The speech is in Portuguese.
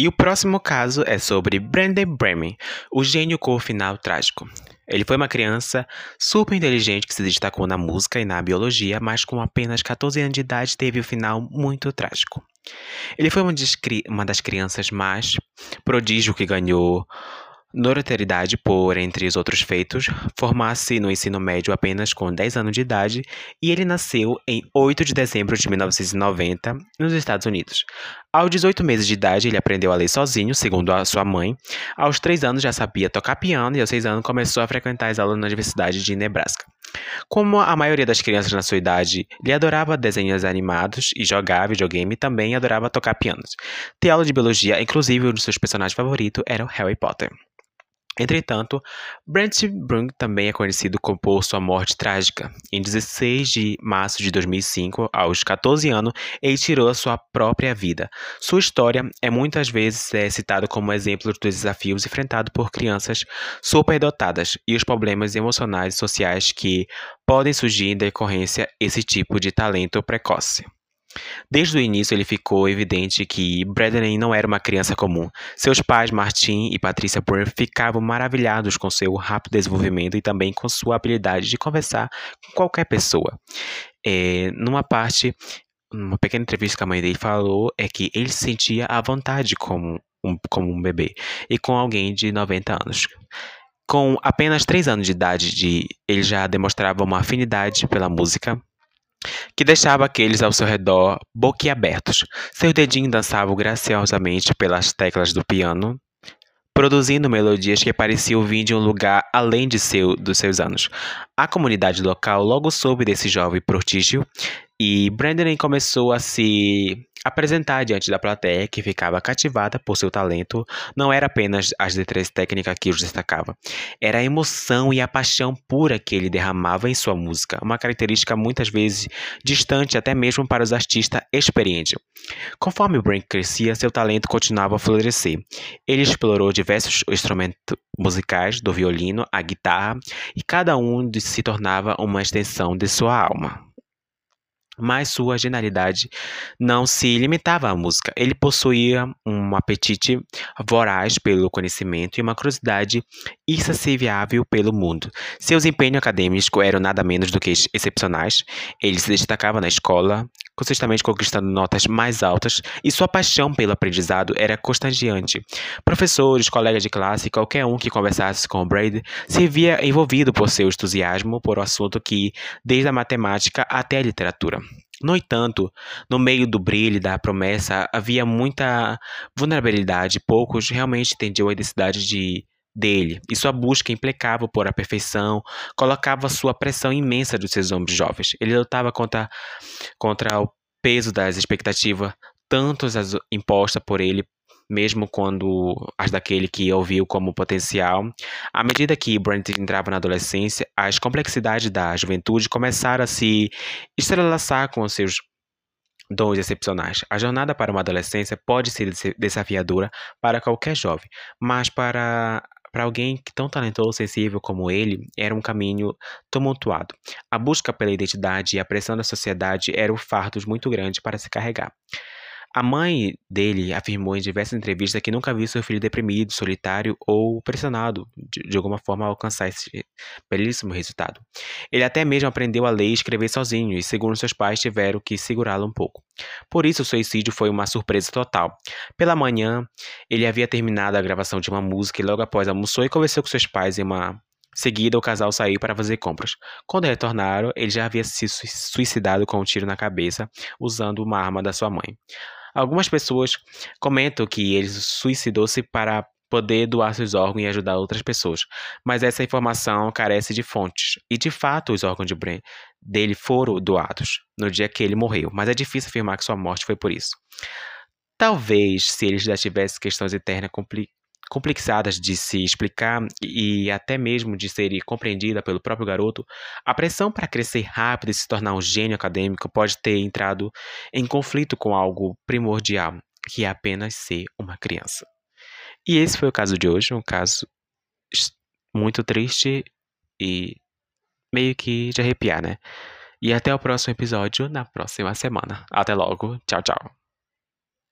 E o próximo caso é sobre Brandon Bremen, o gênio com o final trágico. Ele foi uma criança super inteligente que se destacou na música e na biologia, mas com apenas 14 anos de idade teve o um final muito trágico. Ele foi uma das crianças mais prodígio que ganhou notoriedade por, entre os outros feitos, formar-se no ensino médio apenas com 10 anos de idade e ele nasceu em 8 de dezembro de 1990 nos Estados Unidos. Aos 18 meses de idade, ele aprendeu a ler sozinho, segundo a sua mãe. Aos 3 anos já sabia tocar piano e aos 6 anos começou a frequentar as aulas na Universidade de Nebraska. Como a maioria das crianças na sua idade, ele adorava desenhos animados e jogar videogame e também adorava tocar piano. Ter aula de biologia, inclusive um dos seus personagens favoritos era o Harry Potter. Entretanto, Brent Brunk também é conhecido por sua morte trágica. Em 16 de março de 2005, aos 14 anos, ele tirou a sua própria vida. Sua história é muitas vezes é, citada como exemplo dos desafios enfrentados por crianças superdotadas e os problemas emocionais e sociais que podem surgir em decorrência desse tipo de talento precoce. Desde o início, ele ficou evidente que Bradley não era uma criança comum. Seus pais, Martin e Patricia Burr, ficavam maravilhados com seu rápido desenvolvimento e também com sua habilidade de conversar com qualquer pessoa. É, numa parte, numa pequena entrevista que a mãe dele falou, é que ele se sentia à vontade como um, como um bebê e com alguém de 90 anos. Com apenas 3 anos de idade, de, ele já demonstrava uma afinidade pela música, que deixava aqueles ao seu redor boquiabertos. Seus dedinhos dançavam graciosamente pelas teclas do piano, produzindo melodias que pareciam vir de um lugar além de seu, dos seus anos. A comunidade local logo soube desse jovem prodígio e Brandon começou a se apresentar diante da plateia que ficava cativada por seu talento. Não era apenas as letras técnicas que os destacava, era a emoção e a paixão pura que ele derramava em sua música, uma característica muitas vezes distante até mesmo para os artistas experientes. Conforme o Brink crescia, seu talento continuava a florescer. Ele explorou diversos instrumentos musicais, do violino à guitarra, e cada um se tornava uma extensão de sua alma mas sua genialidade não se limitava à música. Ele possuía um apetite voraz pelo conhecimento e uma curiosidade insaciável pelo mundo. Seus empenhos acadêmicos eram nada menos do que excepcionais. Ele se destacava na escola, consistentemente conquistando notas mais altas, e sua paixão pelo aprendizado era contagiante. Professores, colegas de classe, qualquer um que conversasse com Brady se via envolvido por seu entusiasmo por um assunto que, desde a matemática até a literatura. No entanto, no meio do brilho da promessa havia muita vulnerabilidade, poucos realmente entendiam a identidade de dele, e sua busca implacável por a perfeição colocava sua pressão imensa dos seus ombros jovens. Ele lutava contra, contra o peso das expectativas, tantos as impostas por ele mesmo quando as daquele que ouviu como potencial. À medida que Brent entrava na adolescência, as complexidades da juventude começaram a se estrelaçar com seus dons excepcionais. A jornada para uma adolescência pode ser desafiadora para qualquer jovem, mas para para alguém tão talentoso e sensível como ele, era um caminho tumultuado. A busca pela identidade e a pressão da sociedade eram fardos muito grandes para se carregar. A mãe dele afirmou em diversas entrevistas que nunca viu seu filho deprimido, solitário ou pressionado de, de, alguma forma a alcançar esse belíssimo resultado. Ele até mesmo aprendeu a ler e escrever sozinho e, segundo seus pais, tiveram que segurá-lo um pouco. Por isso, o suicídio foi uma surpresa total. Pela manhã, ele havia terminado a gravação de uma música e logo após almoçou e conversou com seus pais em uma Seguida, o casal saiu para fazer compras. Quando retornaram, ele já havia se suicidado com um tiro na cabeça, usando uma arma da sua mãe. Algumas pessoas comentam que ele suicidou-se para poder doar seus órgãos e ajudar outras pessoas, mas essa informação carece de fontes. E de fato, os órgãos de Brent dele foram doados no dia que ele morreu, mas é difícil afirmar que sua morte foi por isso. Talvez, se ele já tivesse questões internas complexadas de se explicar e até mesmo de ser compreendida pelo próprio garoto, a pressão para crescer rápido e se tornar um gênio acadêmico pode ter entrado em conflito com algo primordial, que é apenas ser uma criança. E esse foi o caso de hoje, um caso muito triste e meio que de arrepiar, né? E até o próximo episódio na próxima semana. Até logo. Tchau, tchau.